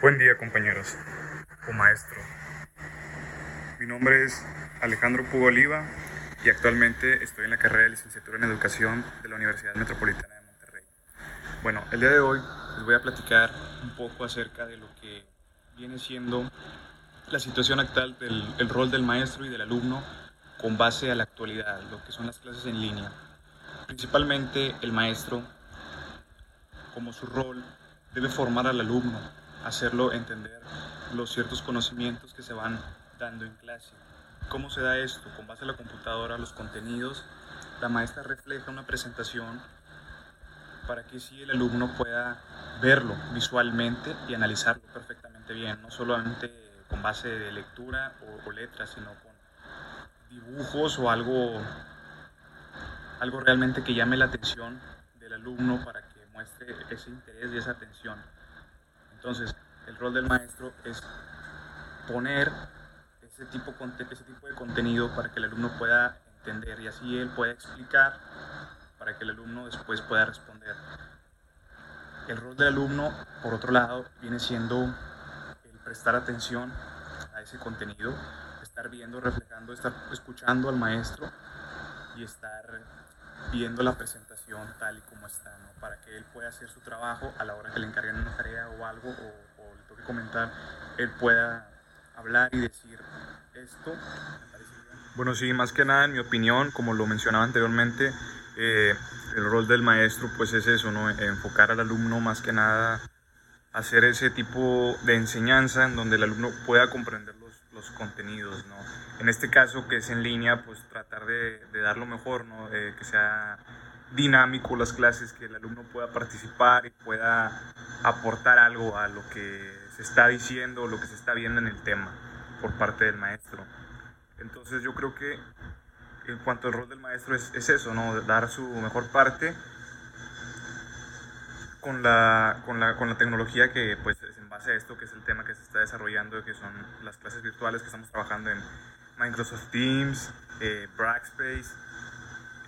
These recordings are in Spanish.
Buen día compañeros o maestro. Mi nombre es Alejandro Pugo Oliva y actualmente estoy en la carrera de licenciatura en educación de la Universidad Metropolitana de Monterrey. Bueno, el día de hoy les voy a platicar un poco acerca de lo que viene siendo la situación actual del rol del maestro y del alumno con base a la actualidad, lo que son las clases en línea. Principalmente el maestro, como su rol, debe formar al alumno hacerlo entender los ciertos conocimientos que se van dando en clase. ¿Cómo se da esto? Con base a la computadora, los contenidos, la maestra refleja una presentación para que sí el alumno pueda verlo visualmente y analizarlo perfectamente bien, no solamente con base de lectura o, letras, sino con dibujos o algo, algo realmente que llame la atención del alumno para que muestre ese interés y esa atención. Entonces, el rol del maestro es poner ese tipo, de contenido para que el alumno pueda entender y así él pueda explicar para que el alumno después pueda responder. El rol del alumno, por otro lado, viene siendo el prestar atención a ese contenido, estar viendo, reflejando, estar escuchando al maestro y estar viendo la presentación tal y como está, para que él pueda hacer su trabajo a la hora que le encarguen una tarea o algo o, le toque comentar, él pueda hablar y decir esto. Bueno, sí, más que nada, en mi opinión, como lo mencionaba anteriormente, eh, el rol del maestro pues es eso, ¿no? enfocar al alumno más que nada, hacer ese tipo de enseñanza en donde el alumno pueda comprender los, contenidos, ¿no? En este caso que es en línea, pues tratar de, de dar lo mejor, ¿no? que sea dinámico las clases, que el alumno pueda participar y pueda aportar algo a lo que se está diciendo, lo que se está viendo en el tema por parte del maestro. Entonces yo creo que en cuanto al rol del maestro es, es eso, ¿no? dar su mejor parte con la, con la, con la tecnología que pues base esto, que es el tema que se está desarrollando, que son las clases virtuales que estamos trabajando en Microsoft Teams, eh, Brackspace,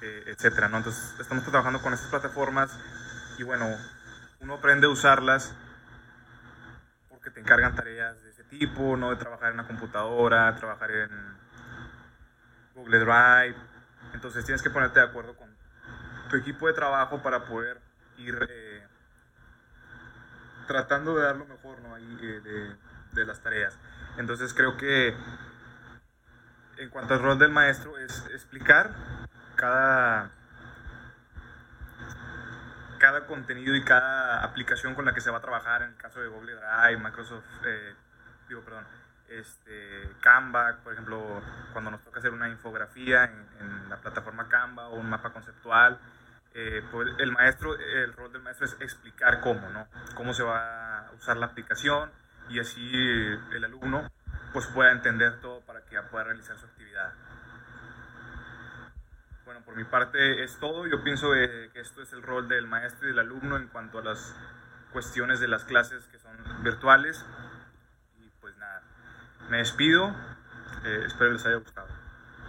eh, etcétera, ¿no? Entonces estamos trabajando con estas plataformas y bueno, uno aprende a usarlas porque te encargan tareas de ese tipo, ¿no? De trabajar en una computadora, trabajar en Google Drive. Entonces tienes que ponerte de acuerdo con tu equipo de trabajo para poder ir eh, tratando de dar lo mejor eh, de, las tareas. Entonces creo que en cuanto al rol del maestro es explicar cada, cada contenido y cada aplicación con la que se va a trabajar, en el caso de Google Drive, Microsoft, eh, digo, perdón, este, Canva, por ejemplo, cuando nos toca hacer una infografía en, la plataforma Canva o un mapa conceptual, eh, pues el maestro, el rol del maestro es explicar cómo, ¿no? Cómo se va a usar la aplicación y así el alumno pues pueda entender todo para que pueda realizar su actividad. Bueno, por mi parte es todo. Yo pienso que esto es el rol del maestro y del alumno en cuanto a las cuestiones de las clases que son virtuales. Y pues nada, me despido. Eh, espero les haya gustado.